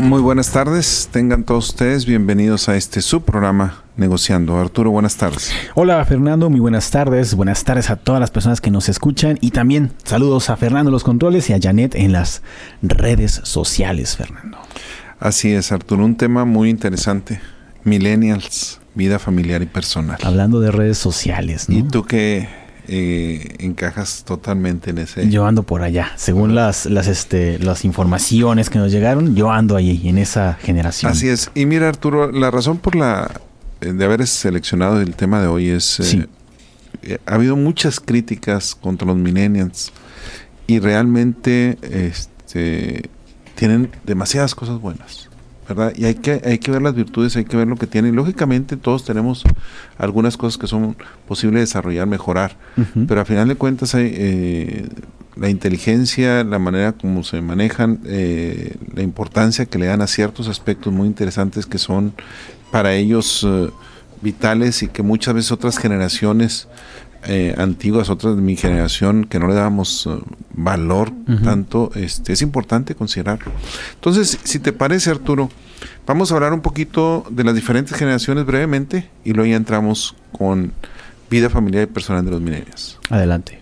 Muy buenas tardes, tengan todos ustedes bienvenidos a este subprograma Negociando. Arturo, buenas tardes. Hola Fernando, muy buenas tardes. Buenas tardes a todas las personas que nos escuchan y también saludos a Fernando los controles y a Janet en las redes sociales, Fernando. Así es, Arturo, un tema muy interesante. Millennials, vida familiar y personal. Hablando de redes sociales, ¿no? ¿Y tú qué eh, encajas totalmente en ese? Yo ando por allá. Según las, las, este, las informaciones que nos llegaron, yo ando ahí, en esa generación. Así es. Y mira, Arturo, la razón por la eh, de haber seleccionado el tema de hoy es... Eh, eh, ha habido muchas críticas contra los millennials y realmente este, tienen demasiadas cosas buenas. ¿Verdad? Y hay que, hay que ver las virtudes, hay que ver lo que tienen. Lógicamente todos tenemos algunas cosas que son posibles desarrollar, mejorar, pero al final de cuentas hay eh, la inteligencia, la manera como se manejan, eh, la importancia que le dan a ciertos aspectos muy interesantes que son para ellos eh, vitales y que muchas veces otras generaciones eh, antiguas, otras de mi generación, que no le dábamos eh, valor tanto, este, es importante considerarlo. Entonces, si te parece, Arturo, vamos a hablar un poquito de las diferentes generaciones brevemente y luego ya entramos con vida familiar y personal de los milenios. Adelante.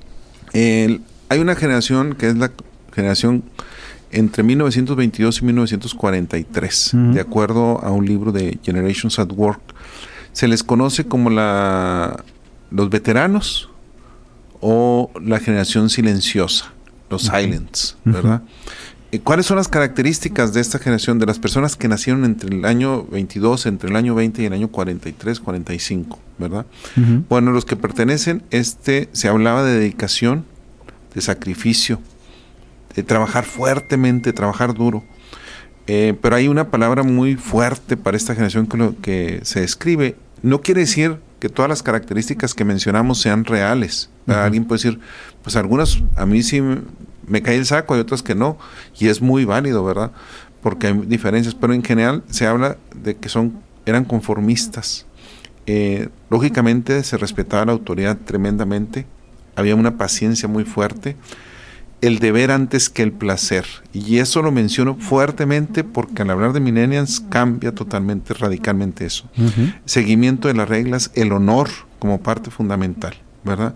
hay una generación que es la generación entre 1922 y 1943, de acuerdo a un libro de Generations at Work. Se les conoce como la los veteranos o la generación silenciosa, los silents, ¿verdad? Eh, ¿Cuáles son las características de esta generación, de las personas que nacieron entre el año 22, entre el año 20 y el año 43, 45, ¿verdad? Bueno, los que pertenecen, este, se hablaba de dedicación, de sacrificio, de trabajar fuertemente, trabajar duro. Eh, pero hay una palabra muy fuerte para esta generación que, lo, que se describe. No quiere decir que todas las características que mencionamos sean reales. Alguien puede decir, pues algunas a mí sí me cae el saco, hay otras que no, y es muy válido, ¿verdad? Porque hay diferencias, pero en general se habla de que son eran conformistas. Eh, lógicamente se respetaba la autoridad tremendamente, había una paciencia muy fuerte, el deber antes que el placer. Y eso lo menciono fuertemente porque al hablar de millennials cambia totalmente, radicalmente eso. Seguimiento de las reglas, el honor como parte fundamental, ¿verdad?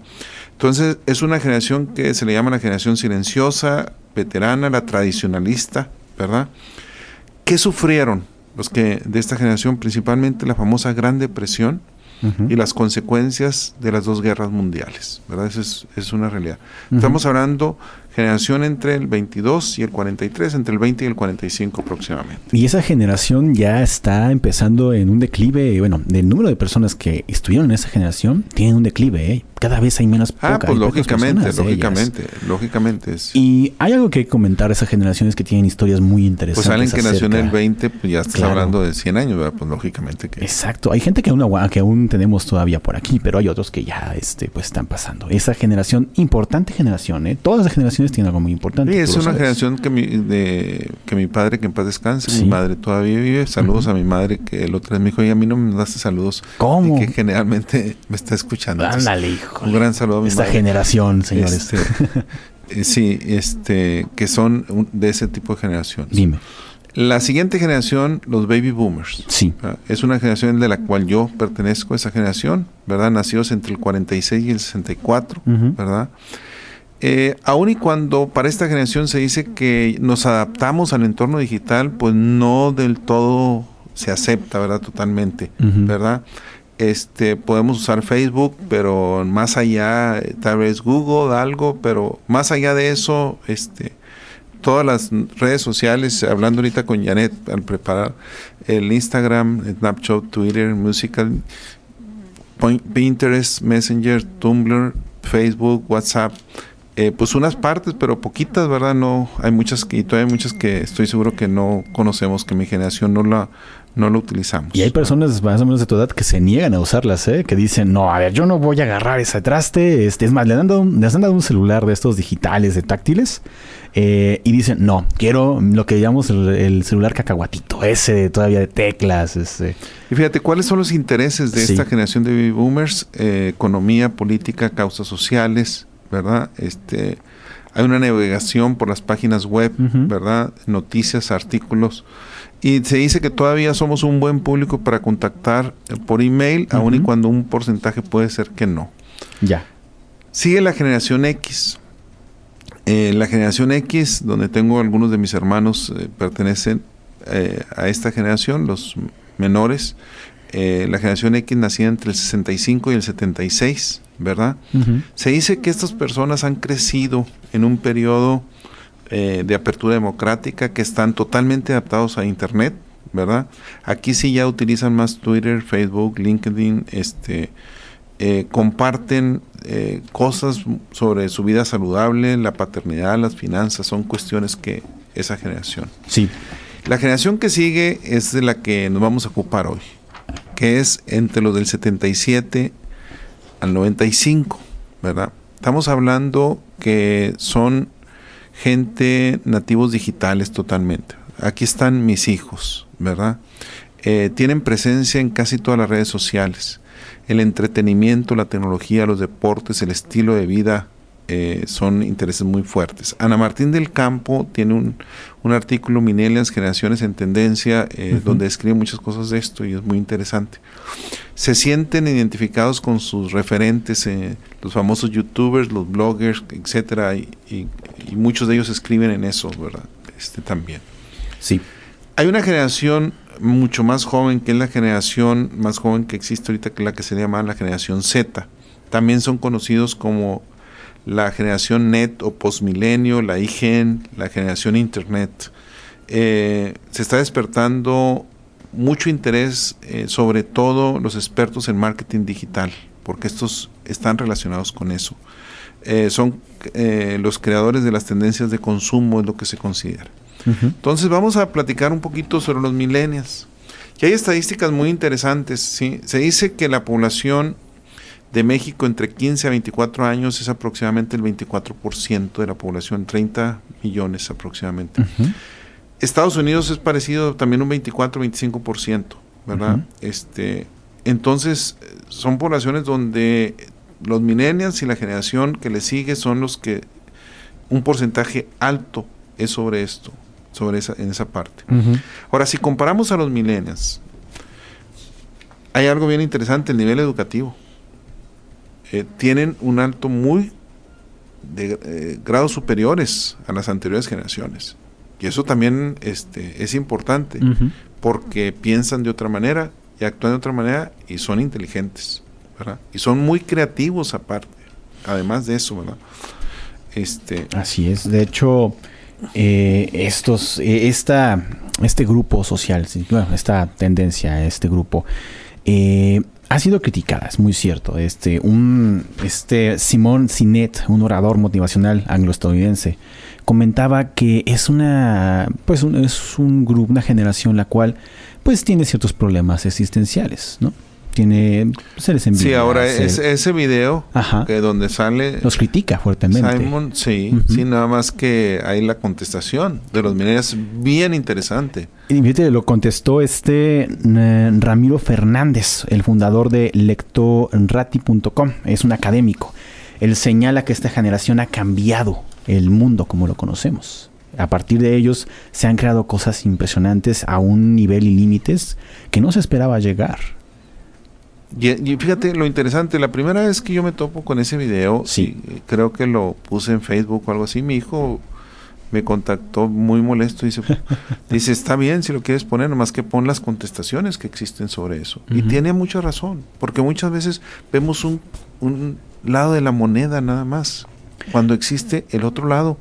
Entonces es una generación que se le llama la generación silenciosa, veterana, la tradicionalista, ¿verdad? ¿Qué sufrieron los que de esta generación? Principalmente la famosa Gran Depresión, y las consecuencias de las dos guerras mundiales, ¿verdad? Esa es, es una realidad. Estamos hablando generación entre el 22 y el 43, entre el 20 y el 45 aproximadamente. Y esa generación ya está empezando en un declive, bueno, del número de personas que estuvieron en esa generación tiene un declive, ¿eh? cada vez hay menos Ah, pues lógicamente, lógicamente, lógicamente. Es. Y hay algo que comentar esas generaciones que tienen historias muy interesantes. Pues alguien que nació en el 20, pues ya estás hablando de 100 años, ¿verdad? Pues lógicamente que... Exacto, hay gente que aún, que aún tenemos todavía por aquí, pero hay otros que ya este, pues están pasando. Esa generación, importante generación, ¿eh? Todas las generaciones tienen algo muy importante. Sí, es una generación que mi, de, que mi padre, que en paz descanse, mi madre todavía vive. Saludos a mi madre, que el otro día me dijo, y a mí no me das saludos. ¿Cómo? Y que generalmente me está escuchando. Ándale, hijo. Un gran saludo a mi Esta generación, señores. Este, eh, sí, este, que son de ese tipo de generación. Dime. La siguiente generación, los baby boomers. Sí. Es una generación de la cual yo pertenezco a esa generación, ¿verdad? Nacidos entre el 46 y el 64, ¿verdad? Eh, aun y cuando para esta generación se dice que nos adaptamos al entorno digital, pues no del todo se acepta, ¿verdad? Totalmente, ¿verdad? Este, podemos usar Facebook, pero más allá, tal vez Google, algo, pero más allá de eso, este, todas las redes sociales, hablando ahorita con Janet al preparar el Instagram, Snapchat, Twitter, Musical, Pinterest, Messenger, Tumblr, Facebook, WhatsApp, eh, pues unas partes, pero poquitas, ¿verdad? No, hay muchas que, y todavía hay muchas que estoy seguro que no conocemos, que mi generación no la, no lo utilizamos. Y hay personas más o menos de tu edad que se niegan a usarlas, ¿eh? que dicen, no, a ver, yo no voy a agarrar ese traste. Este, es más, le han, dado, les han dado un celular de estos digitales, de táctiles, eh, y dicen, no, quiero lo que llamamos el, celular cacahuatito, ese todavía de teclas. Ese. Y fíjate, ¿cuáles son los intereses de esta generación de baby boomers? Eh, economía, política, causas sociales, ¿verdad? Este, Hay una navegación por las páginas web, ¿verdad? Noticias, artículos. Y se dice que todavía somos un buen público para contactar por email, aun y cuando un porcentaje puede ser que no. Ya. Sigue la generación X. Eh, la generación X, donde tengo algunos de mis hermanos eh, pertenecen eh, a esta generación, los menores. la generación X nacida entre el 65 y el 76, ¿verdad? Se dice que estas personas han crecido en un periodo de apertura democrática, que están totalmente adaptados a Internet, ¿verdad? Aquí sí ya utilizan más Twitter, Facebook, LinkedIn, este, comparten eh, cosas sobre su vida saludable, la paternidad, las finanzas, son cuestiones que esa generación. Sí. La generación que sigue es de la que nos vamos a ocupar hoy, que es entre los del 77 al 95, ¿verdad? Estamos hablando que son gente nativos digitales totalmente. Aquí están mis hijos, ¿verdad? Eh, tienen presencia en casi todas las redes sociales el entretenimiento, la tecnología, los deportes, el estilo de vida eh, son intereses muy fuertes. Ana Martín del Campo tiene un, un artículo, Minelias, Generaciones en Tendencia, eh, donde escribe muchas cosas de esto y es muy interesante. Se sienten identificados con sus referentes, eh, los famosos youtubers, los bloggers, etcétera, y, y, muchos de ellos escriben en eso, ¿verdad? Este también. Sí. Hay una generación mucho más joven, que es la generación más joven que existe ahorita, que es la que se llama la generación Z. También son conocidos como la generación NET o postmilenio, la IGEN, la generación Internet. Eh, se está despertando mucho interés, eh, sobre todo los expertos en marketing digital, porque estos están relacionados con eso. Eh, son los creadores de las tendencias de consumo, es lo que se considera. Entonces vamos a platicar un poquito sobre los millennials. Y hay estadísticas muy interesantes. ¿sí? Se dice que la población de México entre 15 a 24 años es aproximadamente el 24% de la población, 30 millones aproximadamente. Estados Unidos es parecido también un 24-25%, ¿verdad? este, entonces, son poblaciones donde los millennials y la generación que le sigue son los que un porcentaje alto es sobre esto sobre esa, en esa parte. Ahora, si comparamos a los millennials, hay algo bien interesante, el nivel educativo. Eh, tienen un alto muy de eh, grados superiores a las anteriores generaciones. Y eso también este, es importante, porque piensan de otra manera y actúan de otra manera y son inteligentes, ¿verdad? Y son muy creativos aparte, además de eso, ¿verdad? Este, Así es, de hecho, eh, estos, eh, esta, este grupo social, esta tendencia, este grupo, eh, ha sido criticada, es muy cierto. Este, un, este Simón Sinet, un orador motivacional anglo-estadounidense, comentaba que es una, pues es un grupo, una generación la cual, pues tiene ciertos problemas existenciales, ¿no? Tiene se les Sí, ahora ese video que donde sale los critica fuertemente. Simon, sí, sí, nada más que hay la contestación de los mineros bien interesante. Y fíjate, lo contestó este eh, Ramiro Fernández, el fundador de lectorati.com, es un académico. Él señala que esta generación ha cambiado el mundo como lo conocemos. A partir de ellos se han creado cosas impresionantes a un nivel y límites que no se esperaba llegar. Y, fíjate lo interesante, la primera vez que yo me topo con ese video, sí. creo que lo puse en Facebook o algo así, mi hijo me contactó muy molesto y dice, dice, está bien si lo quieres poner, nomás que pon las contestaciones que existen sobre eso. Y tiene mucha razón, porque muchas veces vemos un, un lado de la moneda nada más, cuando existe el otro lado,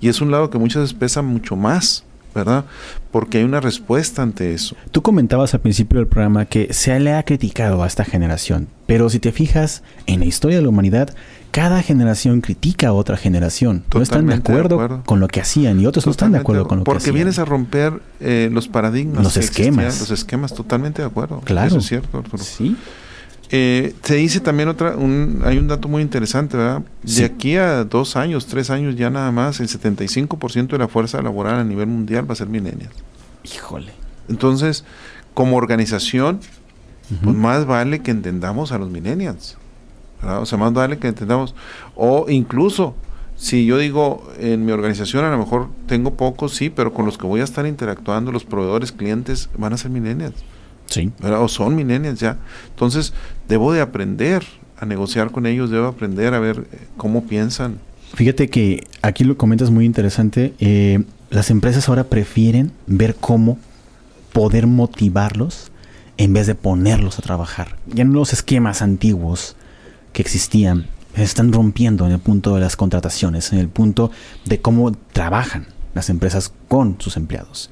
y es un lado que muchas veces pesa mucho más. ¿Verdad? Porque hay una respuesta ante eso. Tú comentabas al principio del programa que se le ha criticado a esta generación, pero si te fijas en la historia de la humanidad, cada generación critica a otra generación. no están de acuerdo, con lo que hacían y otros no están de acuerdo con lo que hacían. Porque vienes a romper eh, los paradigmas. Los esquemas. Los esquemas, totalmente de acuerdo. Claro. Eso es cierto, Arturo. Sí. Eh, se dice también otra, un, hay un dato muy interesante, ¿verdad? De aquí a dos años, tres años ya nada más, el 75% de la fuerza laboral a nivel mundial va a ser millennials. Híjole. Entonces, como organización, pues más vale que entendamos a los millennials. O sea, más vale que entendamos. O incluso, si yo digo en mi organización a lo mejor tengo pocos, sí, pero con los que voy a estar interactuando, los proveedores, clientes, van a ser millennials. Sí. O son millennials ya. Entonces, debo de aprender a negociar con ellos, debo aprender a ver eh, cómo piensan. Fíjate que aquí lo comentas muy interesante. Eh, las empresas ahora prefieren ver cómo poder motivarlos en vez de ponerlos a trabajar. Ya no los esquemas antiguos que existían están rompiendo en el punto de las contrataciones, en el punto de cómo trabajan las empresas con sus empleados.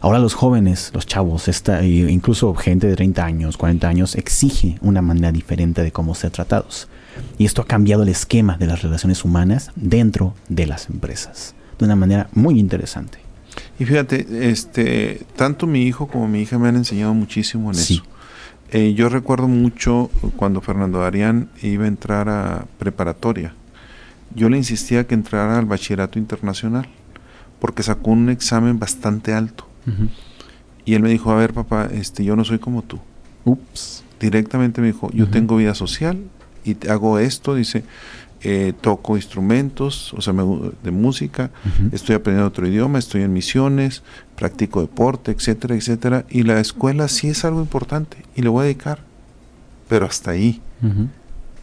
Ahora los jóvenes, los chavos, esta, incluso gente de 30 años, 40 años, exige una manera diferente de cómo ser tratados. Y esto ha cambiado el esquema de las relaciones humanas dentro de las empresas, de una manera muy interesante. Y fíjate, este, tanto mi hijo como mi hija me han enseñado muchísimo en eso. Eh, yo recuerdo mucho cuando Fernando Arián iba a entrar a preparatoria. Yo le insistía que entrara al bachillerato internacional porque sacó un examen bastante alto. Y él me dijo, a ver papá, este, yo no soy como tú. Ups. Directamente me dijo, yo tengo vida social y hago esto, dice, eh, toco instrumentos, o sea, de música, estoy aprendiendo otro idioma, estoy en misiones, practico deporte, etcétera, etcétera. Y la escuela sí es algo importante y le voy a dedicar, pero hasta ahí.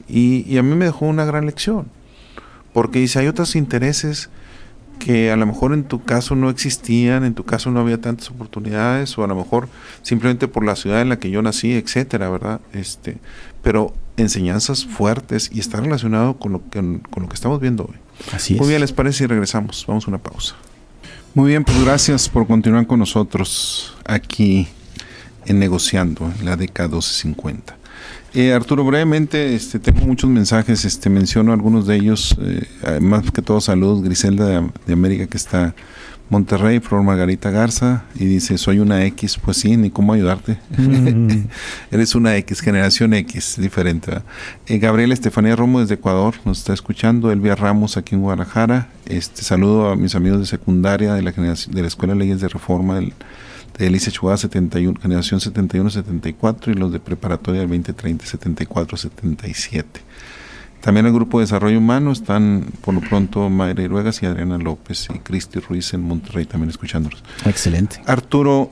y, y, a mí me dejó una gran lección, porque dice, hay otros intereses que a lo mejor en tu caso no existían, en tu caso no había tantas oportunidades, o a lo mejor simplemente por la ciudad en la que yo nací, etcétera, ¿verdad? Este, pero enseñanzas fuertes y está relacionado con lo que, con lo que estamos viendo hoy. Así es. Muy bien, ¿les parece? Y regresamos. Vamos a una pausa. Muy bien, pues gracias por continuar con nosotros aquí en Negociando, en la década 1250. Eh, Arturo, brevemente, este, tengo muchos mensajes, este, menciono algunos de ellos, eh, más que todo saludos, Griselda de, América que está Monterrey, Flor Margarita Garza, y dice, soy una X, pues sí, ni cómo ayudarte. Mm. Eres una X, generación X, diferente. Eh, Gabriela Estefanía Romo desde Ecuador nos está escuchando, Elvia Ramos aquí en Guadalajara, este, saludo a mis amigos de secundaria de la, de la Escuela de Leyes de Reforma del de Alicia Chuada 71, generación 71-74 y los de preparatoria del 2030 74-77. También el grupo de desarrollo humano están por lo pronto Mayra Iruegas y Adriana López y Cristi Ruiz en Monterrey también escuchándolos. Excelente. Arturo,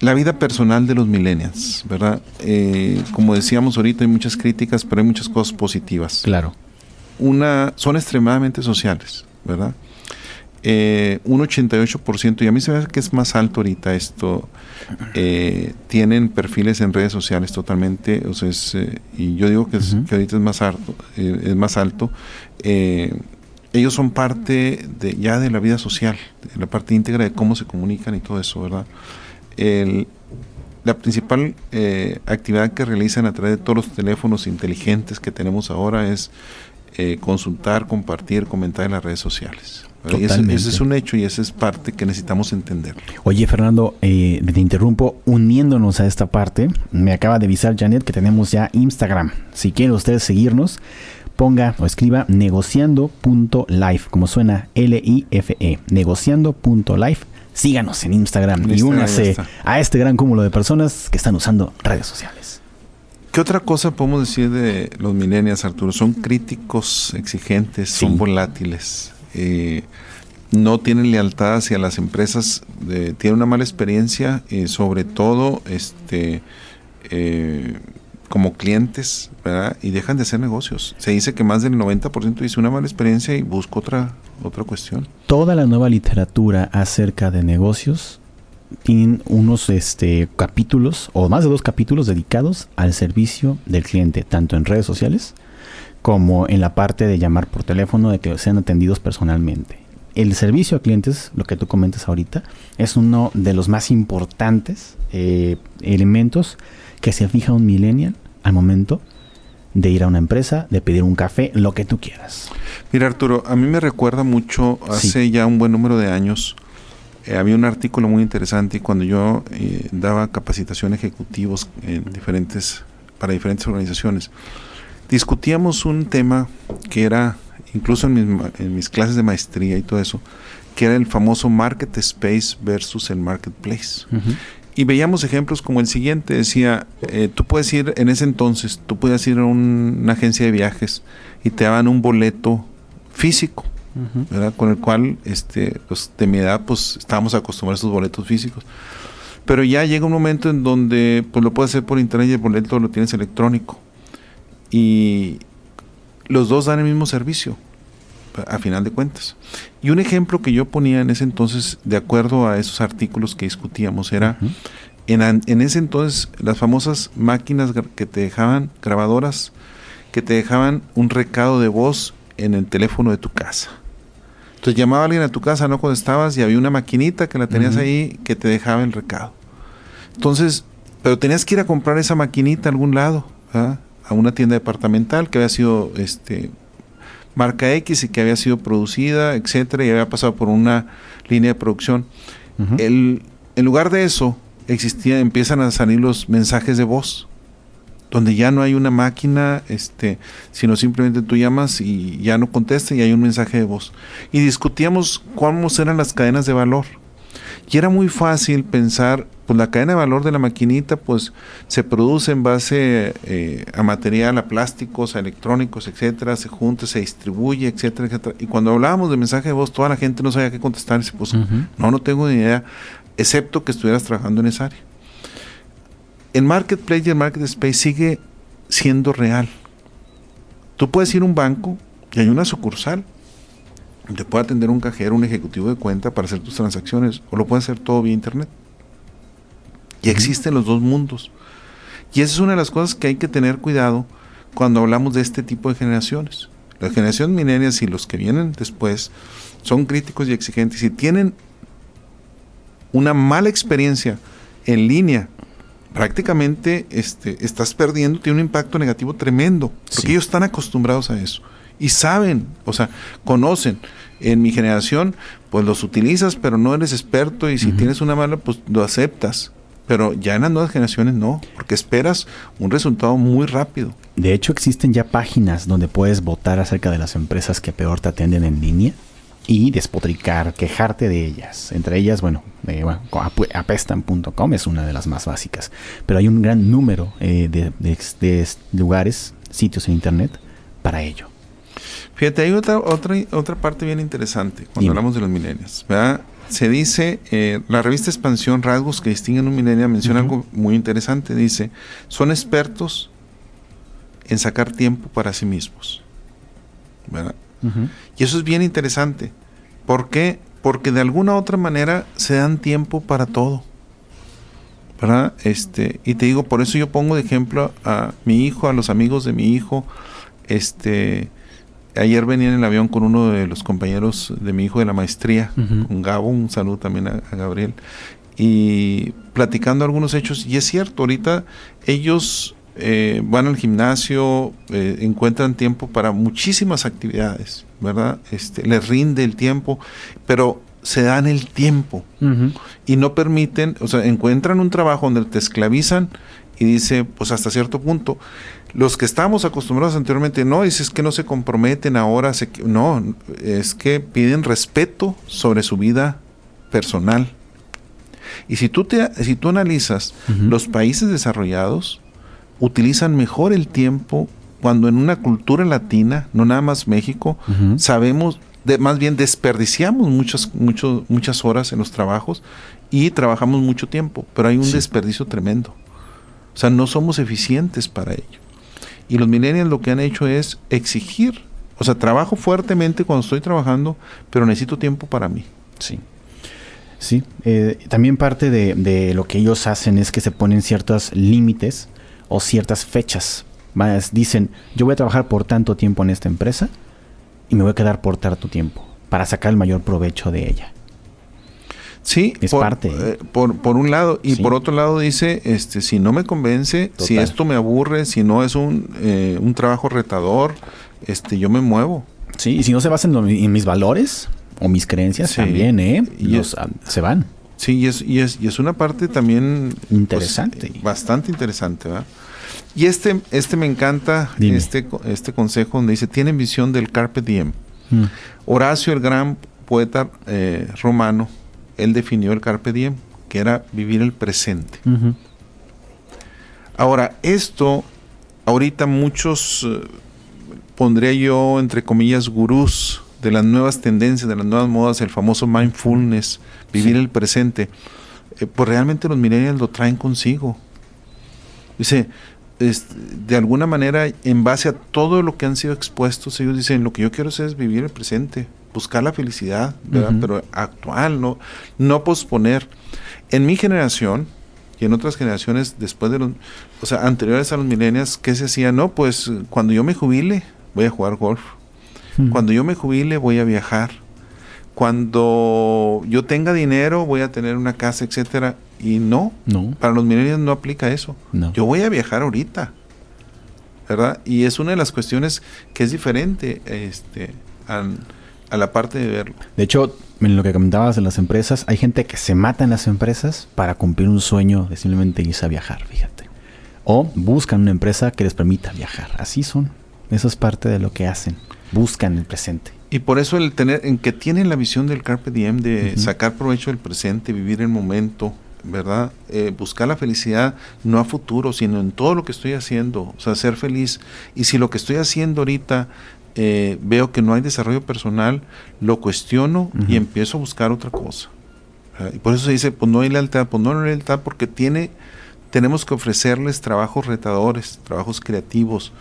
la vida personal de los millennials, ¿verdad? Eh, como decíamos ahorita hay muchas críticas, pero hay muchas cosas positivas. Claro. Una, son extremadamente sociales, ¿verdad? Eh, un 88%, y a mí se me hace que es más alto ahorita esto, eh, tienen perfiles en redes sociales totalmente, o sea, eh, y yo digo que, que, ahorita es más alto, eh, es más alto. ellos son parte de, ya de la vida social, de la parte íntegra de cómo se comunican y todo eso, ¿verdad? la principal actividad que realizan a través de todos los teléfonos inteligentes que tenemos ahora es consultar, compartir, comentar en las redes sociales. Ese, es un hecho y esa es parte que necesitamos entender. Oye, Fernando, eh, te interrumpo. Uniéndonos a esta parte, me acaba de avisar Janet que tenemos ya Instagram. Si quieren ustedes seguirnos, ponga o escriba negociando.life, como suena L-I-F-E, negociando.life. Síganos en Instagram y únase a este gran cúmulo de personas que están usando redes sociales. ¿Qué otra cosa podemos decir de los millennials, Arturo? Son críticos, exigentes, son volátiles. Eh, no tienen lealtad hacia las empresas, tienen una mala experiencia, eh, sobre todo este eh, como clientes. Y dejan de hacer negocios. Se dice que más del 90% dice una mala experiencia y busca otra, otra cuestión. Toda la nueva literatura acerca de negocios tienen unos este, capítulos o más de dos capítulos dedicados al servicio del cliente, tanto en redes sociales como en la parte de llamar por teléfono, de que sean atendidos personalmente. El servicio a clientes, lo que tú comentas ahorita, es uno de los más importantes eh, elementos que se fija un millennial al momento de ir a una empresa, de pedir un café, lo que tú quieras. Mira Arturo, a mí me recuerda mucho, hace ya un buen número de años, eh, había un artículo muy interesante cuando yo eh, daba capacitación ejecutivos en diferentes, para diferentes organizaciones, discutíamos un tema que era, incluso en mis, clases de maestría y todo eso, que era el famoso market space versus el marketplace. Y veíamos ejemplos como el siguiente, decía, eh, tú puedes ir, en ese entonces, tú puedes ir a una agencia de viajes y te daban un boleto físico, con el cual este, pues, de mi edad pues estábamos acostumbrados a esos boletos físicos. Pero ya llega un momento en donde pues lo puedes hacer por internet y el boleto lo tienes electrónico. Y los dos dan el mismo servicio, a final de cuentas. Y un ejemplo que yo ponía en ese entonces, de acuerdo a esos artículos que discutíamos, era en, en, ese entonces las famosas máquinas que te dejaban, grabadoras, que te dejaban un recado de voz en el teléfono de tu casa. Entonces llamaba alguien a tu casa, no estabas y había una maquinita que la tenías ahí que te dejaba el recado. Entonces, pero tenías que ir a comprar esa maquinita a algún lado, a una tienda departamental que había sido este marca X y que había sido producida, etcétera, y había pasado por una línea de producción. el, en lugar de eso, existía, empiezan a salir los mensajes de voz donde ya no hay una máquina, este, sino simplemente tú llamas y ya no contesta y hay un mensaje de voz. Y discutíamos cómo eran las cadenas de valor. Y era muy fácil pensar, pues la cadena de valor de la maquinita, pues se produce en base eh, a material, a plásticos, a electrónicos, etcétera, se junta, se distribuye, etcétera, etcétera. Y cuando hablábamos de mensaje de voz, toda la gente no sabía qué contestar. Y se puso, no, no tengo ni idea, excepto que estuvieras trabajando en esa área el marketplace y el market space sigue siendo real. Tú puedes ir a un banco y hay una sucursal. Te puede atender un cajero, un ejecutivo de cuenta para hacer tus transacciones, o lo puedes hacer todo vía internet. Y existen los dos mundos. Y esa es una de las cosas que hay que tener cuidado cuando hablamos de este tipo de generaciones. Las generaciones milenias y los que vienen después son críticos y exigentes y tienen una mala experiencia en línea prácticamente este, estás perdiendo, tiene un impacto negativo tremendo, porque ellos están acostumbrados a eso y saben, o sea, conocen. En mi generación, pues los utilizas, pero no eres experto y si tienes una mala, pues lo aceptas. Pero ya en las nuevas generaciones no, porque esperas un resultado muy rápido. De hecho, existen ya páginas donde puedes votar acerca de las empresas que peor te atienden en línea y despotricar, quejarte de ellas. Entre ellas, bueno, eh, apestan.com es una de las más básicas. Pero hay un gran número eh, de, lugares, sitios en Internet para ello. Fíjate, hay otra, otra, otra parte bien interesante cuando hablamos de los milenios. Se dice, eh, la revista Expansión Rasgos que distinguen un milenio menciona algo muy interesante. Dice, son expertos en sacar tiempo para sí mismos. ¿verdad? Y eso es bien interesante. ¿Por qué? Porque de alguna u otra manera se dan tiempo para todo. ¿Verdad? Este, y te digo, por eso yo pongo de ejemplo a mi hijo, a los amigos de mi hijo. Este, ayer venía en el avión con uno de los compañeros de mi hijo de la maestría, con Gabo, un saludo también a, a Gabriel, y platicando algunos hechos. Y es cierto, ahorita ellos eh, van al gimnasio, eh, encuentran tiempo para muchísimas actividades, ¿verdad? Este, les rinde el tiempo, pero se dan el tiempo y no permiten, o sea, encuentran un trabajo donde te esclavizan y dice, pues hasta cierto punto, los que estamos acostumbrados anteriormente, no, es que no se comprometen ahora, se, no, es que piden respeto sobre su vida personal. Y si tú, te, si tú analizas los países desarrollados, utilizan mejor el tiempo cuando en una cultura latina, no nada más México, sabemos, de, más bien desperdiciamos muchas, muchas horas en los trabajos y trabajamos mucho tiempo, pero hay un desperdicio tremendo. O sea, no somos eficientes para ello. Y los millennials lo que han hecho es exigir, o sea, trabajo fuertemente cuando estoy trabajando, pero necesito tiempo para mí. Sí. Sí, eh, también parte de, de, lo que ellos hacen es que se ponen ciertos límites o ciertas fechas. Más dicen, yo voy a trabajar por tanto tiempo en esta empresa y me voy a quedar por tanto tiempo para sacar el mayor provecho de ella. Sí, es parte. Eh, por, por, un lado. Y por otro lado dice, este, si no me convence, si esto me aburre, si no es un, eh, un trabajo retador, este, yo me muevo. Sí, y si no se basa en, mis valores o mis creencias también, ¿eh? Y ah, se van. Sí, y es, y es, y es una parte también... Pues, interesante. bastante interesante, ¿verdad? Y este, este me encanta, este, este consejo donde dice, tienen visión del carpe diem. Mm. Horacio, el gran poeta eh, romano, él definió el carpe diem, que era vivir el presente. Ahora, esto, ahorita muchos, eh, pondría yo entre comillas, gurús de las nuevas tendencias, de las nuevas modas, el famoso mindfulness, vivir el presente, eh, pues realmente los millennials lo traen consigo. Dice, de alguna manera, en base a todo lo que han sido expuestos, ellos dicen, lo que yo quiero hacer es vivir el presente, buscar la felicidad, pero actual, no, no posponer. En mi generación, y en otras generaciones después de los, o sea, anteriores a los millennials, ¿qué se hacía? No, pues cuando yo me jubile, voy a jugar golf. Cuando yo me jubile, voy a viajar. Cuando yo tenga dinero, voy a tener una casa, etcétera. Y no, no. para los millennials no aplica eso. Yo voy a viajar ahorita. ¿Verdad? Y es una de las cuestiones que es diferente este, a, a la parte de verlo. De hecho, en lo que comentabas de las empresas, hay gente que se mata en las empresas para cumplir un sueño de simplemente irse a viajar, fíjate. O buscan una empresa que les permita viajar. Así son. Eso es parte de lo que hacen. Buscan el presente. Y por eso el tener, en que tienen la visión del Carpe Diem de sacar provecho del presente, vivir el momento, ¿verdad? Eh, buscar la felicidad no a futuro, sino en todo lo que estoy haciendo, o sea, ser feliz. Y si lo que estoy haciendo ahorita eh, veo que no hay desarrollo personal, lo cuestiono y empiezo a buscar otra cosa. y por eso se dice, pues no hay lealtad, pues no hay lealtad porque tiene, tenemos que ofrecerles trabajos retadores, trabajos creativos.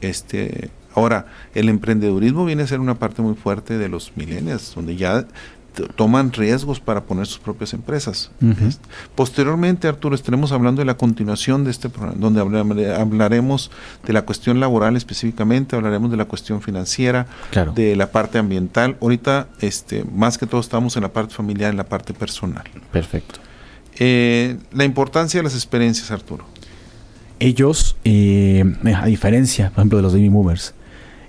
Este, ahora, el emprendedurismo viene a ser una parte muy fuerte de los millennials, donde ya toman riesgos para poner sus propias empresas. Posteriormente, Arturo, estaremos hablando de la continuación de este programa, donde hablaremos de la cuestión laboral específicamente, hablaremos de la cuestión financiera, de la parte ambiental. Ahorita, este, más que todo, estamos en la parte familiar, en la parte personal. Perfecto. Eh, la importancia de las experiencias, Arturo. Ellos, eh, a diferencia, por ejemplo, de los baby movers,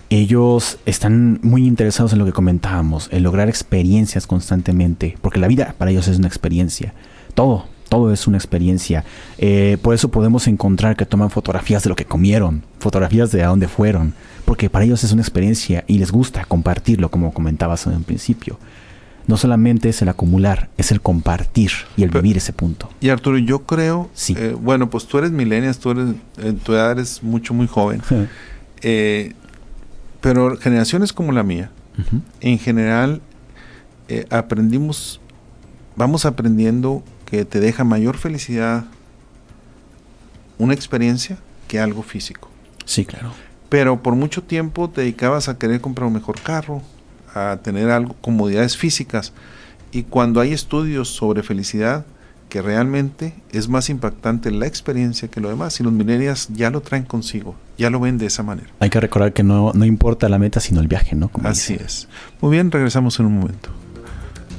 ellos están muy interesados en lo que comentábamos, en lograr experiencias constantemente, porque la vida para ellos es una experiencia. Todo, todo es una experiencia. Eh, por eso podemos encontrar que toman fotografías de lo que comieron, fotografías de a dónde fueron, porque para ellos es una experiencia y les gusta compartirlo, como comentabas en un principio. No solamente es el acumular, es el compartir y el vivir ese punto. Y Arturo, yo creo, sí. Eh, bueno, pues tú eres millennial, tú eres, en tu edad eres mucho, muy joven. eh, pero generaciones como la mía, en general, eh, aprendimos, vamos aprendiendo que te deja mayor felicidad una experiencia que algo físico. Sí, claro. Pero por mucho tiempo te dedicabas a querer comprar un mejor carro, a tener algo, comodidades físicas. Y cuando hay estudios sobre felicidad, que realmente es más impactante la experiencia que lo demás. Y los millennials ya lo traen consigo, ya lo ven de esa manera. Hay que recordar que no, no importa la meta, sino el viaje, ¿no? Así es. Muy bien, regresamos en un momento.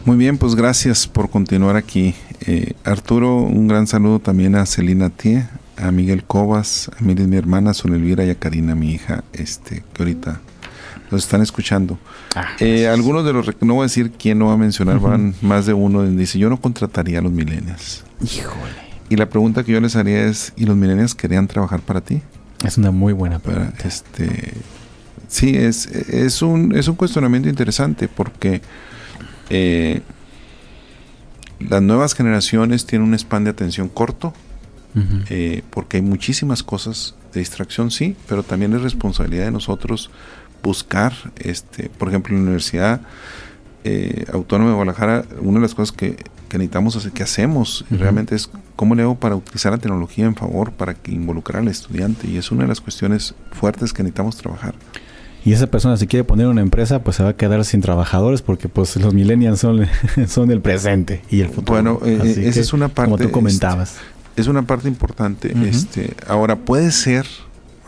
Muy bien, pues gracias por continuar aquí. Eh, Arturo, un gran saludo también a Celina Tie, a Miguel Cobas, a Miris, mi hermana, a Elvira y a Karina, mi hija, este, que ahorita los están escuchando. Ah, eh, algunos de los, no voy a decir quién no va a mencionar, van más de uno, dice, yo no contrataría a los millennials. Híjole. Y la pregunta que yo les haría es, ¿y los millennials querían trabajar para ti? Es una muy buena pregunta. este, sí, es, es, un, es un cuestionamiento interesante porque eh, las nuevas generaciones tienen un span de atención corto, eh, porque hay muchísimas cosas de distracción, sí, pero también es responsabilidad de nosotros buscar, este, por ejemplo, en la Universidad eh, Autónoma de Guadalajara, una de las cosas que, necesitamos hacer, que hacemos realmente es cómo le hago para utilizar la tecnología en favor, para que involucrar al estudiante, y es una de las cuestiones fuertes que necesitamos trabajar. Y esa persona si quiere poner una empresa, pues se va a quedar sin trabajadores porque pues los millennials son, son el presente y el futuro. Bueno, eh, esa es una parte. Como tú comentabas. es una parte importante. este, ahora puede ser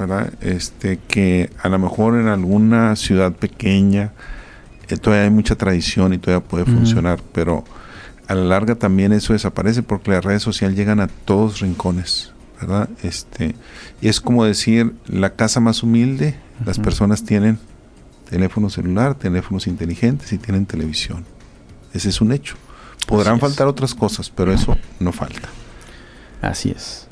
¿verdad? Este, que a lo mejor en alguna ciudad pequeña eh, todavía hay mucha tradición y todavía puede funcionar, pero a la larga también eso desaparece porque las redes sociales llegan a todos rincones, ¿verdad? Este, y es como decir, la casa más humilde, las personas tienen teléfono celular, teléfonos inteligentes y tienen televisión. Ese es un hecho. Podrán faltar otras cosas, pero eso no falta. Así es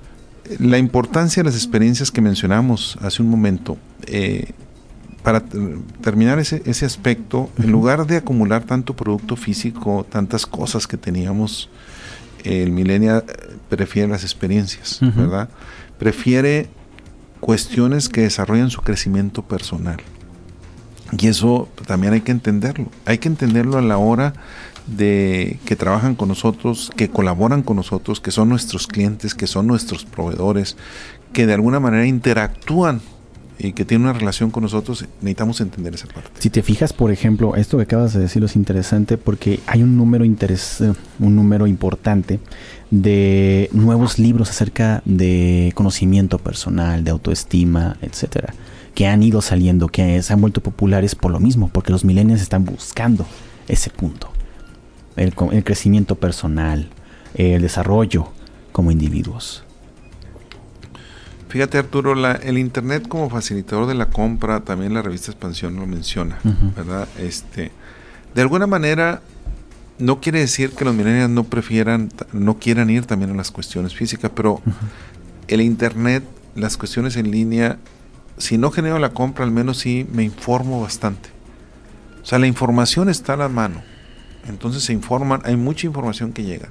la importancia de las experiencias que mencionamos hace un momento, eh, para terminar ese, ese aspecto, en lugar de acumular tanto producto físico, tantas cosas que teníamos, el millennial prefiere las experiencias, ¿verdad? Prefiere cuestiones que desarrollan su crecimiento personal. Y eso también hay que entenderlo. Hay que entenderlo a la hora de que trabajan con nosotros, que colaboran con nosotros, que son nuestros clientes, que son nuestros proveedores, que de alguna manera interactúan y que tienen una relación con nosotros, necesitamos entender esa parte. Si te fijas, por ejemplo, esto que acabas de decir es interesante porque hay un número interes un número importante de nuevos libros acerca de conocimiento personal, de autoestima, etcétera, que han ido saliendo, que se han vuelto populares por lo mismo, porque los millennials están buscando ese punto el, crecimiento personal, el desarrollo como individuos. Fíjate Arturo, el Internet como facilitador de la compra, también la revista Expansión lo menciona, ¿verdad? Este, de alguna manera, no quiere decir que los millennials no prefieran, no quieran ir también a las cuestiones físicas, pero el Internet, las cuestiones en línea, si no genero la compra, al menos sí me informo bastante. O sea, la información está a la mano. Entonces se informan, hay mucha información que llega.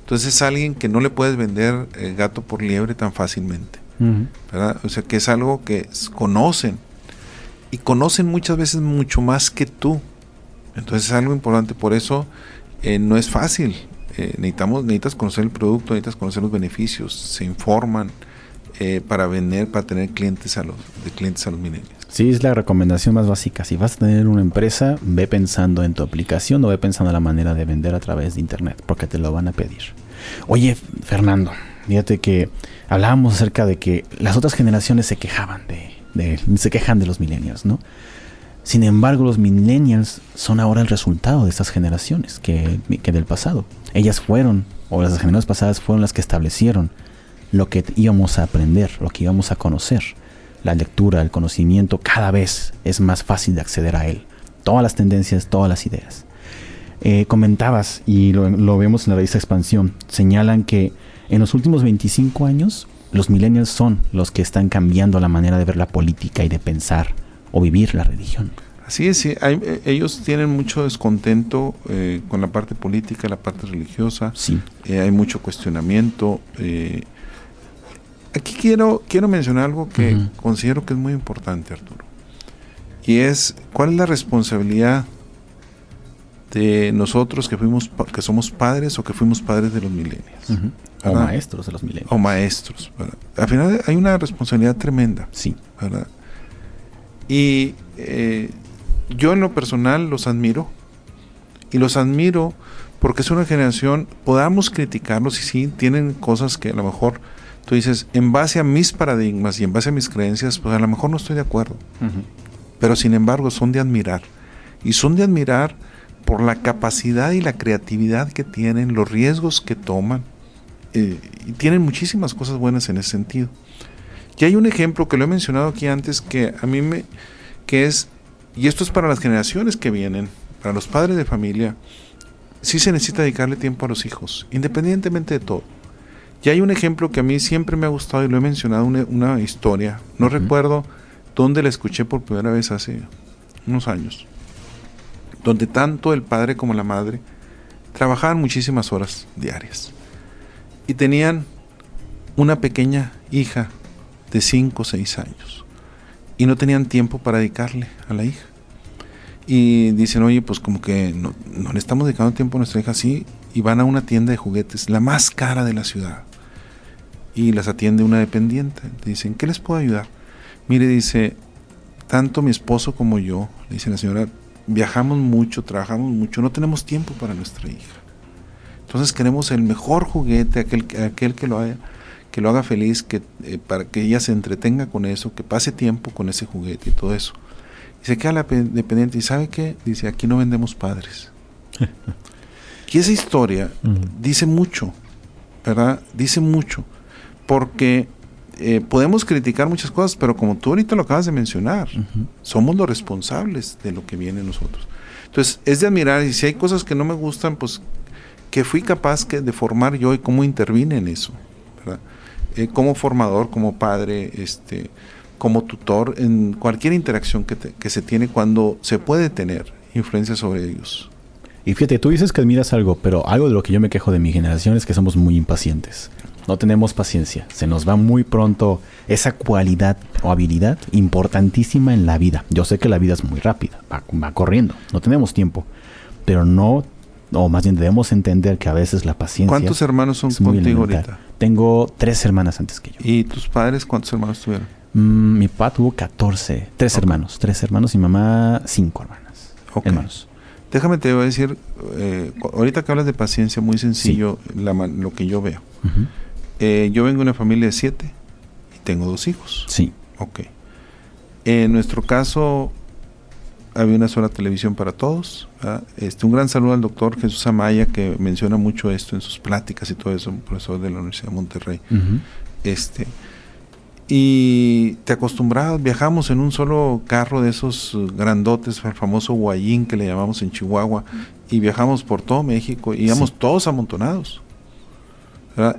Entonces es alguien que no le puedes vender el gato por liebre tan fácilmente. O sea que es algo que conocen. Y conocen muchas veces mucho más que tú. Entonces es algo importante. Por eso eh, no es fácil. Eh, necesitamos, necesitas conocer el producto, necesitas conocer los beneficios, se informan eh, para vender, para tener clientes a los, de clientes a los milenios. Sí, es la recomendación más básica. Si vas a tener una empresa, ve pensando en tu aplicación o ve pensando en la manera de vender a través de Internet, porque te lo van a pedir. Oye, Fernando, fíjate que hablábamos acerca de que las otras generaciones se quejaban de, se quejan de los millennials, ¿no? Sin embargo, los millennials son ahora el resultado de estas generaciones que, que del pasado. Ellas fueron, o las generaciones pasadas fueron las que establecieron lo que íbamos a aprender, lo que íbamos a conocer la lectura, el conocimiento, cada vez es más fácil de acceder a él. Todas las tendencias, todas las ideas. Eh, comentabas, y lo, vemos en la revista Expansión, señalan que en los últimos 25 años los millennials son los que están cambiando la manera de ver la política y de pensar o vivir la religión. Así es, sí, eh, ellos tienen mucho descontento eh, con la parte política, la parte religiosa. Sí. hay mucho cuestionamiento. Aquí quiero, quiero mencionar algo que considero que es muy importante, Arturo. Y es, ¿cuál es la responsabilidad de nosotros que fuimos que somos padres o que fuimos padres de los milenios? O maestros de los milenios. O maestros. Al final hay una responsabilidad tremenda. Sí. ¿verdad? Y eh, yo en lo personal los admiro. Y los admiro porque es una generación, podamos criticarlos y sí, tienen cosas que a lo mejor tú dices, en base a mis paradigmas y en base a mis creencias, pues a lo mejor no estoy de acuerdo. Pero sin embargo son de admirar. Y son de admirar por la capacidad y la creatividad que tienen, los riesgos que toman. Eh, y tienen muchísimas cosas buenas en ese sentido. Y hay un ejemplo que lo he mencionado aquí antes que a mí me, que es, y esto es para las generaciones que vienen, para los padres de familia, sí se necesita dedicarle tiempo a los hijos, independientemente de todo. Y hay un ejemplo que a mí siempre me ha gustado y lo he mencionado, una, historia. No recuerdo dónde la escuché por primera vez hace unos años. Donde tanto el padre como la madre trabajaban muchísimas horas diarias. Y tenían una pequeña hija de 5 o 6 años. Y no tenían tiempo para dedicarle a la hija. Y dicen, oye, pues como que no, no le estamos dedicando tiempo a nuestra hija así. Y van a una tienda de juguetes, la más cara de la ciudad y las atiende una dependiente. Dicen, ¿qué les puedo ayudar? Mire, dice, tanto mi esposo como yo, dice la señora, viajamos mucho, trabajamos mucho, no tenemos tiempo para nuestra hija. Entonces queremos el mejor juguete, aquel, aquel que lo haga, que lo haga feliz, que, eh, para que ella se entretenga con eso, que pase tiempo con ese juguete y todo eso. Y se queda la dependiente y ¿sabe qué? Dice, aquí no vendemos padres. y esa historia dice mucho, ¿verdad? Dice mucho porque eh, podemos criticar muchas cosas, pero como tú ahorita lo acabas de mencionar, somos los responsables de lo que viene en nosotros. Entonces, es de admirar, y si hay cosas que no me gustan, pues que fui capaz de formar yo y cómo intervine en eso, eh, como formador, como padre, este, como tutor, en cualquier interacción que, que se tiene cuando se puede tener influencia sobre ellos. Y fíjate, tú dices que admiras algo, pero algo de lo que yo me quejo de mi generación es que somos muy impacientes no tenemos paciencia. Se nos va muy pronto esa cualidad o habilidad importantísima en la vida. Yo sé que la vida es muy rápida, va, corriendo, no tenemos tiempo, pero no, o más bien debemos entender que a veces la paciencia... ¿Cuántos hermanos son contigo ahorita? Tengo tres hermanas antes que yo. ¿Y tus padres cuántos hermanos tuvieron? Mm, mi papá tuvo 14, tres hermanos, tres hermanos y mamá cinco hermanas. Hermanos. Déjame te voy a decir, eh, ahorita que hablas de paciencia, muy sencillo lo que yo veo. Eh, yo vengo de una familia de siete y tengo dos hijos. Sí. Ok. En nuestro caso, había una sola televisión para todos. Este, un gran saludo al doctor Jesús Amaya, que menciona mucho esto en sus pláticas y todo eso, un profesor de la Universidad de Monterrey. Este y te acostumbrabas, viajamos en un solo carro de esos grandotes, el famoso Guayín que le llamamos en Chihuahua, y viajamos por todo México, y íbamos todos amontonados.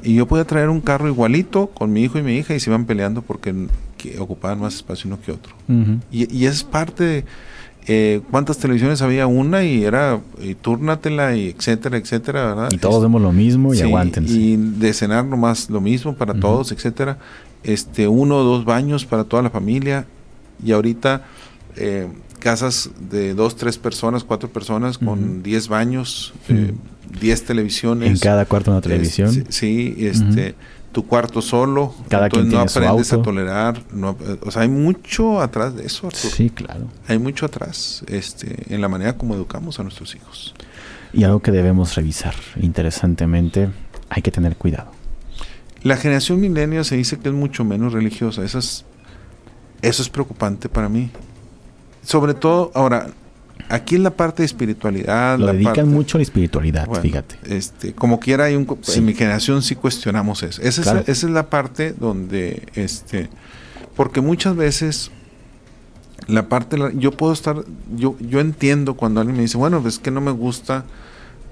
Y yo podía traer un carro igualito con mi hijo y mi hija y se iban peleando porque ocupaban más espacio uno que otro. y, y, es parte de eh, cuántas televisiones había una y era y túrnatela y etcétera, etcétera, ¿verdad? Y todos vemos lo mismo y aguántense. Y de cenar nomás lo mismo para todos, etcétera este, uno o dos baños para toda la familia y ahorita eh, casas de dos, tres personas, cuatro personas con diez baños, eh, diez televisiones. En cada cuarto una televisión. sí, este, tu cuarto solo. Cada quien no aprendes a tolerar. No, o sea, hay mucho atrás de eso. Sí, claro. Hay mucho atrás este, en la manera como educamos a nuestros hijos. Y algo que debemos revisar, interesantemente, hay que tener cuidado. La generación milenial se dice que es mucho menos religiosa. Eso es, eso es preocupante para mí. Sobre todo, ahora, aquí en la parte de espiritualidad. Lo dedican mucho a la espiritualidad, fíjate. Este, como quiera, hay un, en mi generación sí cuestionamos eso. Esa, es, esa es la parte donde, este, porque muchas veces la parte, yo puedo estar, yo, yo entiendo cuando alguien me dice, bueno, es que no me gusta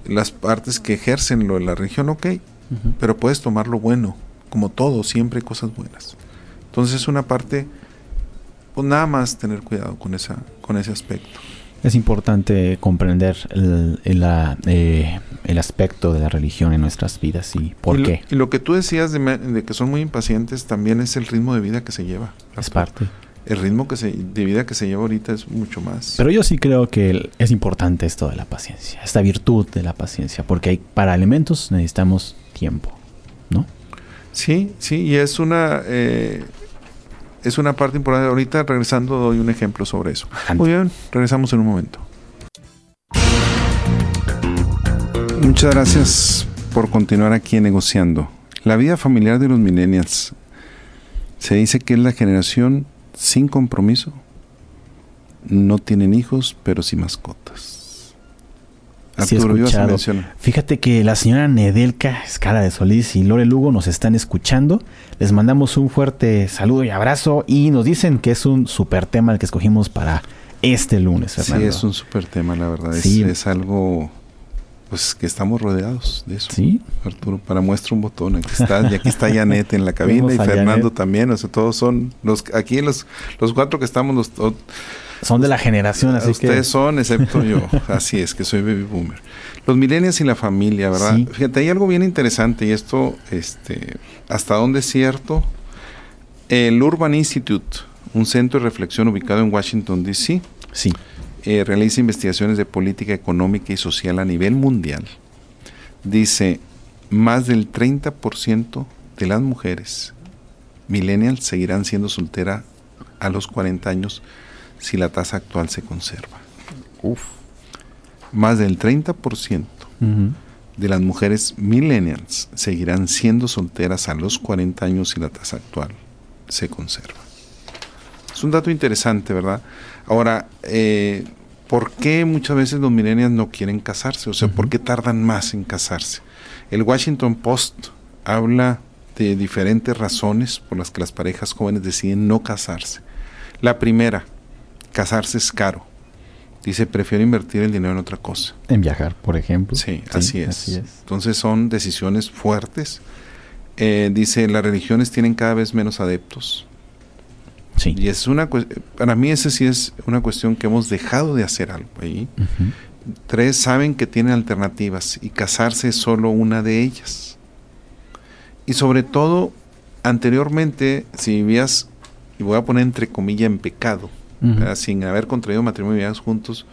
las partes que ejercen lo de la religión, ok, pero puedes tomar lo bueno, como todo, siempre hay cosas buenas. Entonces es una parte, pues nada más tener cuidado con, esa, con ese aspecto. Es importante comprender el, eh, el, aspecto de la religión en nuestras vidas y por qué. y lo que tú decías de, que son muy impacientes también es el ritmo de vida que se lleva. Es parte. El ritmo que se, de vida que se lleva ahorita es mucho más. Pero yo sí creo que es importante esto de la paciencia, esta virtud de la paciencia, porque hay, para alimentos necesitamos tiempo, ¿no? Sí, sí, y es una eh, es una parte importante. Ahorita regresando doy un ejemplo sobre eso. Muy bien, regresamos en un momento. Muchas gracias por continuar aquí negociando. La vida familiar de los millennials se dice que es la generación sin compromiso. No tienen hijos, pero sí mascotas. Fíjate que la señora Nedelka Escala de Solís y Lore Lugo nos están escuchando. Les mandamos un fuerte saludo y abrazo y nos dicen que es un super tema el que escogimos para este lunes, Fernando. Sí, es un super tema, la verdad. Es, algo pues que estamos rodeados de eso. Sí. Arturo, para muestra un botón. Aquí está, y aquí está Janet en la cabina y Fernando también. O sea, todos son los aquí los, los cuatro que estamos los son de la generación, así Ustedes que... Ustedes son, excepto yo. Así es, que soy baby boomer. Los millennials y la familia, ¿verdad? Fíjate, hay algo bien interesante y esto, este, hasta dónde es cierto. El Urban Institute, un centro de reflexión ubicado en Washington, D.C., sí. Eh, realiza investigaciones de política económica y social a nivel mundial. Dice, más del 30% de las mujeres millennials seguirán siendo solteras a los 40 años si la tasa actual se conserva. Uf. Más del 30% de las mujeres millennials seguirán siendo solteras a los 40 años si la tasa actual se conserva. Es un dato interesante, ¿verdad? Ahora, eh, ¿por qué muchas veces los millennials no quieren casarse? O sea, ¿por qué tardan más en casarse? El Washington Post habla de diferentes razones por las que las parejas jóvenes deciden no casarse. La primera, casarse es caro. Dice, prefiero invertir el dinero en otra cosa. En viajar, por ejemplo. Sí, así, es. Entonces son decisiones fuertes. Eh, dice, las religiones tienen cada vez menos adeptos. Sí. Y es una para mí ese sí es una cuestión que hemos dejado de hacer algo ahí. Tres saben que tienen alternativas y casarse es solo una de ellas. y sobre todo, anteriormente, si vivías, y voy a poner entre comillas, en pecado, sin haber contraído matrimonio y juntos,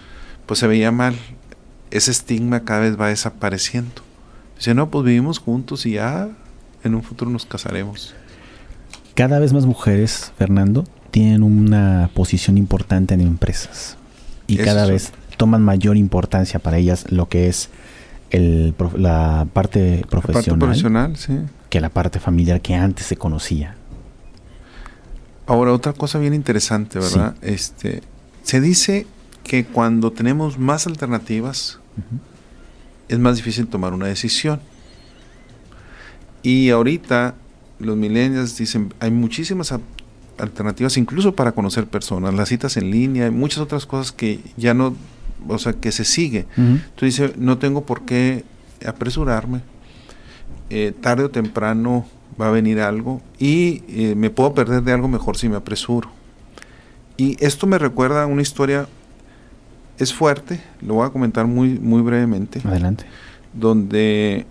pues se veía mal. Ese estigma cada vez va desapareciendo. Dice, no, pues vivimos juntos y ya en un futuro nos casaremos. Cada vez más mujeres, Fernando, tienen una posición importante en empresas y cada vez toman mayor importancia para ellas lo que es el, la parte profesional, profesional sí. que la parte familiar que antes se conocía. Ahora, otra cosa bien interesante, ¿verdad? Este, se dice que cuando tenemos más alternativas, es más difícil tomar una decisión. Y ahorita los millennials dicen, hay muchísimas alternativas, incluso para conocer personas, las citas en línea, hay muchas otras cosas que ya no, o sea, que se sigue. Tú dices, no tengo por qué apresurarme, eh, tarde o temprano va a venir algo y eh, me puedo perder de algo mejor si me apresuro. Y esto me recuerda a una historia, es fuerte, lo voy a comentar muy, muy brevemente. Adelante. Donde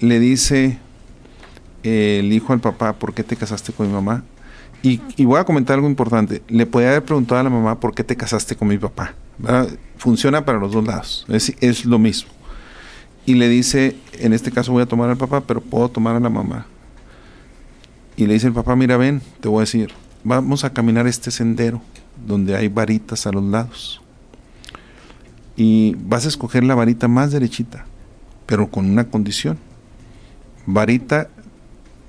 le dice el hijo al papá, ¿por qué te casaste con mi mamá? Y, voy a comentar algo importante. Le podía haber preguntado a la mamá, ¿por qué te casaste con mi papá? Funciona para los dos lados. Es, es lo mismo. Y le dice, en este caso voy a tomar al papá, pero puedo tomar a la mamá. Y le dice el papá, mira, ven, te voy a decir, vamos a caminar este sendero donde hay varitas a los lados. Y vas a escoger la varita más derechita, pero con una condición. Varita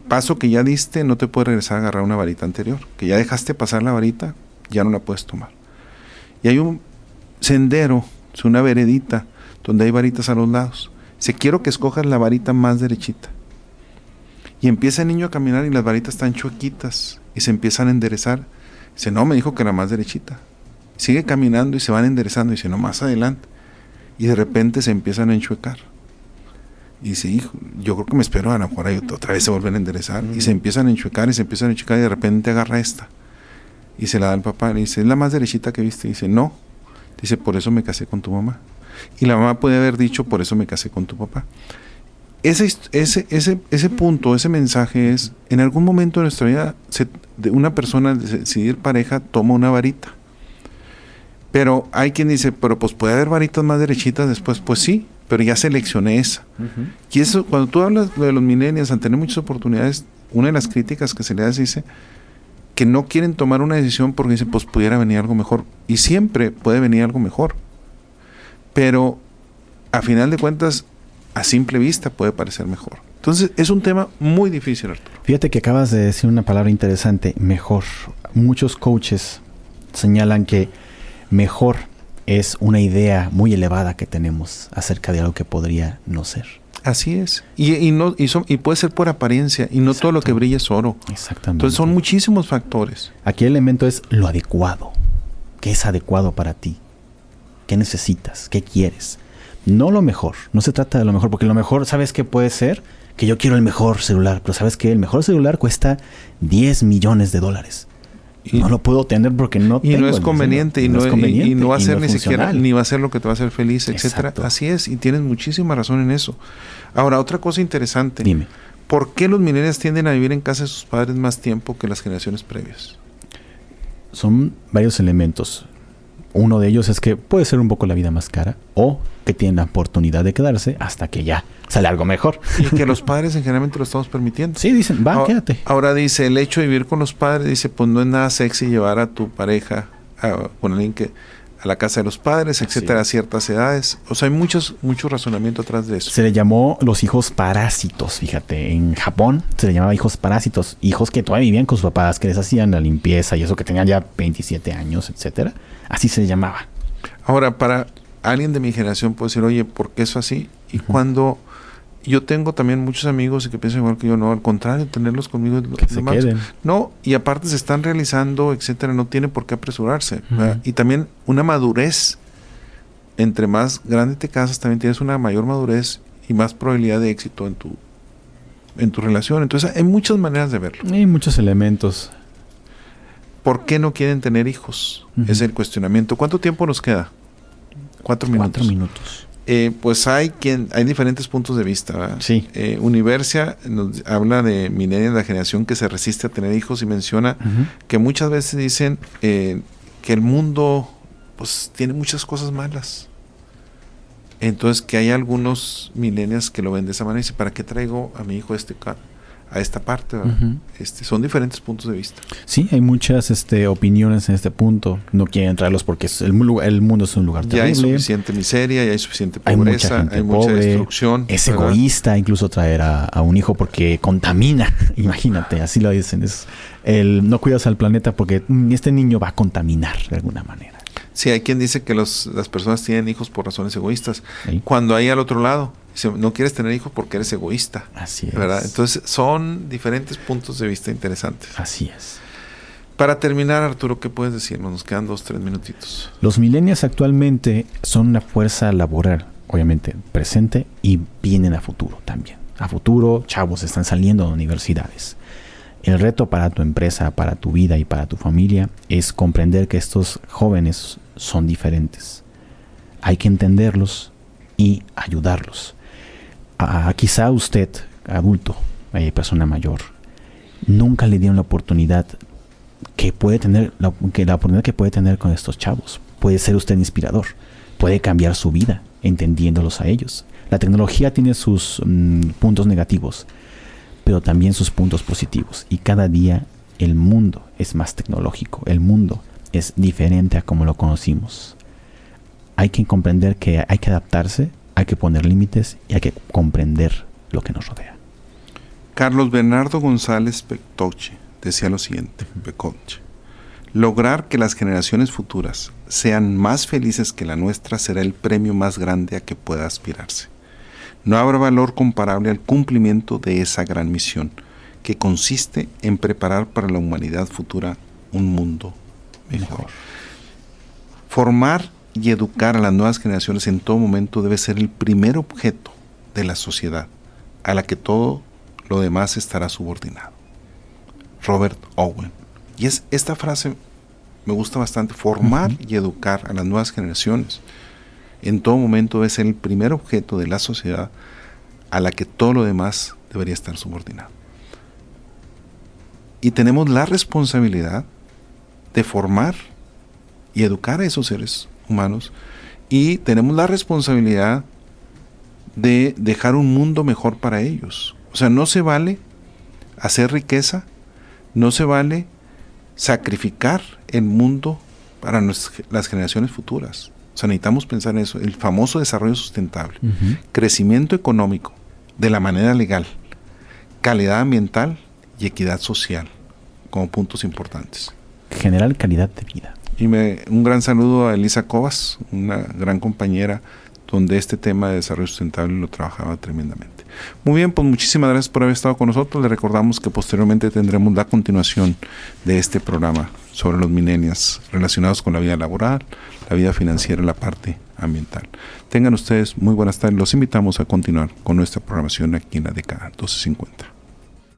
paso que ya diste, no te puedes regresar a agarrar una varita anterior. Que ya dejaste pasar la varita, ya no la puedes tomar. Y hay un sendero, es una veredita, donde hay varitas a los lados. Se quiero que escojas la varita más derechita. Y empieza el niño a caminar y las varitas están chuequitas y se empiezan a enderezar. Dice, no, me dijo que era más derechita. Sigue caminando y se van enderezando. Y dice, no, más adelante. Y de repente se empiezan a enchuecar. Y dice, hijo, yo creo que me espero a lo mejor otra vez se vuelven a enderezar. Y se empiezan a enchuecar y se empiezan a enchuecar y de repente agarra esta. Y se la da al papá. Y dice, es la más derechita que viste. Y dice, no. Dice, por eso me casé con tu mamá. Y la mamá puede haber dicho, por eso me casé con tu papá. Ese, ese, ese, ese punto, ese mensaje es, en algún momento de nuestra vida, de una persona decidir pareja toma una varita. Pero hay quien dice, pero pues puede haber varitas más derechitas después. Pues sí, pero ya seleccioné esa. Y eso, cuando tú hablas de los millennials, al tener muchas oportunidades, una de las críticas que se le hace dice que no quieren tomar una decisión porque dicen, pues pudiera venir algo mejor. Y siempre puede venir algo mejor. Pero a final de cuentas, a simple vista puede parecer mejor. Entonces, es un tema muy difícil, Arturo. Fíjate que acabas de decir una palabra interesante, mejor. Muchos coaches señalan que mejor es una idea muy elevada que tenemos acerca de algo que podría no ser. Así es. Y, no, y, y puede ser por apariencia, y no todo lo que brilla es oro. Exactamente. Entonces son muchísimos factores. Aquí el elemento es lo adecuado. ¿Qué es adecuado para ti? ¿Qué necesitas? ¿Qué quieres? No lo mejor. No se trata de lo mejor, porque lo mejor, ¿sabes qué puede ser? Que yo quiero el mejor celular, pero ¿sabes qué? El mejor celular cuesta 10 millones de dólares. Y, no lo puedo tener porque no y no es conveniente y no, y, no va a ser ni siquiera ni va a ser lo que te va a hacer feliz etcétera así es y tienes muchísima razón en eso ahora otra cosa interesante dime ¿por qué los mineros tienden a vivir en casa de sus padres más tiempo que las generaciones previas? son varios elementos uno de ellos es que puede ser un poco la vida más cara o que tienen la oportunidad de quedarse hasta que ya sale algo mejor. Y que los padres en generalmente lo estamos permitiendo. Sí, dicen, va, quédate. Ahora dice, el hecho de vivir con los padres, dice, pues no es nada sexy llevar a tu pareja a, con alguien que a la casa de los padres, etcétera, a ciertas edades. O sea, hay muchos, mucho razonamiento atrás de eso. Se le llamó los hijos parásitos, fíjate. En Japón se le llamaba hijos parásitos. Hijos que todavía vivían con sus papás, que les hacían la limpieza y eso, que tenían ya 27 años, etcétera. Así se llamaba. Ahora, para alguien de mi generación puede decir, oye, ¿por qué eso así? Y cuando yo tengo también muchos amigos y que piensan igual que yo, no, al contrario, tenerlos conmigo que se queden. No, y aparte se están realizando, etcétera, no tiene por qué apresurarse. Y también una madurez, entre más grande te casas, también tienes una mayor madurez y más probabilidad de éxito en tu en tu relación. Entonces hay muchas maneras de verlo. Hay muchos elementos. ¿Por qué no quieren tener hijos? Es el cuestionamiento. ¿Cuánto tiempo nos queda? Cuatro minutos. Cuatro minutos. Eh, pues hay quien hay diferentes puntos de vista. ¿verdad? Sí. Eh, Universia nos habla de milenios la generación que se resiste a tener hijos y menciona que muchas veces dicen eh, que el mundo pues tiene muchas cosas malas. Entonces que hay algunos millennials que lo ven de esa manera y dicen, ¿para qué traigo a mi hijo este ca- a esta parte? verdad?" Ujú. este, son diferentes puntos de vista. Sí, hay muchas este, opiniones en este punto. No quiero entrarlos porque es el, el mundo es un lugar Ya hay terrible. suficiente miseria, ya hay suficiente Hay mucha pobreza, gente hay mucha pobre, destrucción. Es ¿verdad? egoísta incluso traer a, a un hijo porque contamina. Imagínate, así lo dicen. Es el no cuidas al planeta porque mm, este niño va a contaminar de alguna manera. Sí, hay quien dice que los, las personas tienen hijos por razones egoístas. ¿sí? Cuando hay al otro lado, dice, no quieres tener hijos porque eres egoísta. Así es. ¿verdad? Entonces son diferentes puntos de vista interesantes. Así es. Para terminar, Arturo, ¿qué puedes decirnos? Nos quedan dos, tres minutitos. Los millennials actualmente son una fuerza laboral, obviamente presente y vienen a futuro también. A futuro, chavos están saliendo de universidades. El reto para tu empresa, para tu vida y para tu familia es comprender que estos jóvenes son diferentes. Hay que entenderlos y ayudarlos. Quizá usted, adulto, eh, persona mayor, nunca le dieron la oportunidad que puede tener que la oportunidad que puede tener con estos chavos. Puede ser usted inspirador, puede cambiar su vida entendiéndolos a ellos. La tecnología tiene sus mm, puntos negativos, pero también sus puntos positivos. Y cada día el mundo es más tecnológico, el mundo es diferente a como lo conocimos. Hay que comprender que hay que adaptarse, hay que poner límites y hay que comprender lo que nos rodea. Carlos Bernardo González Pectoche decía lo siguiente, Pectoche. Lograr que las generaciones futuras sean más felices que la nuestra será el premio más grande a que pueda aspirarse. No habrá valor comparable al cumplimiento de esa gran misión, que consiste en preparar para la humanidad futura un mundo mejor. Formar y educar a las nuevas generaciones en todo momento debe ser el primer objeto de la sociedad, a la que todo lo demás estará subordinado. Robert Owen. Y es esta frase me gusta bastante, formar y educar a las nuevas generaciones. En todo momento ser el primer objeto de la sociedad a la que todo lo demás debería estar subordinado. Y tenemos la responsabilidad de formar y educar a esos seres humanos y tenemos la responsabilidad de dejar un mundo mejor para ellos. O sea, no se vale hacer riqueza, no se vale sacrificar el mundo para las generaciones futuras. O sea, necesitamos pensar en eso, el famoso desarrollo sustentable, crecimiento económico de la manera legal, calidad ambiental y equidad social como puntos importantes. Generar calidad de vida. Y me, un gran saludo a Elisa Cobas, una gran compañera donde este tema de desarrollo sustentable lo trabajaba tremendamente. Muy bien, pues muchísimas gracias por haber estado con nosotros. Le recordamos que posteriormente tendremos la continuación de este programa sobre los millennials relacionados con la vida laboral, la vida financiera y la parte ambiental. Tengan ustedes muy buenas tardes. Los invitamos a continuar con nuestra programación aquí en la década 1250.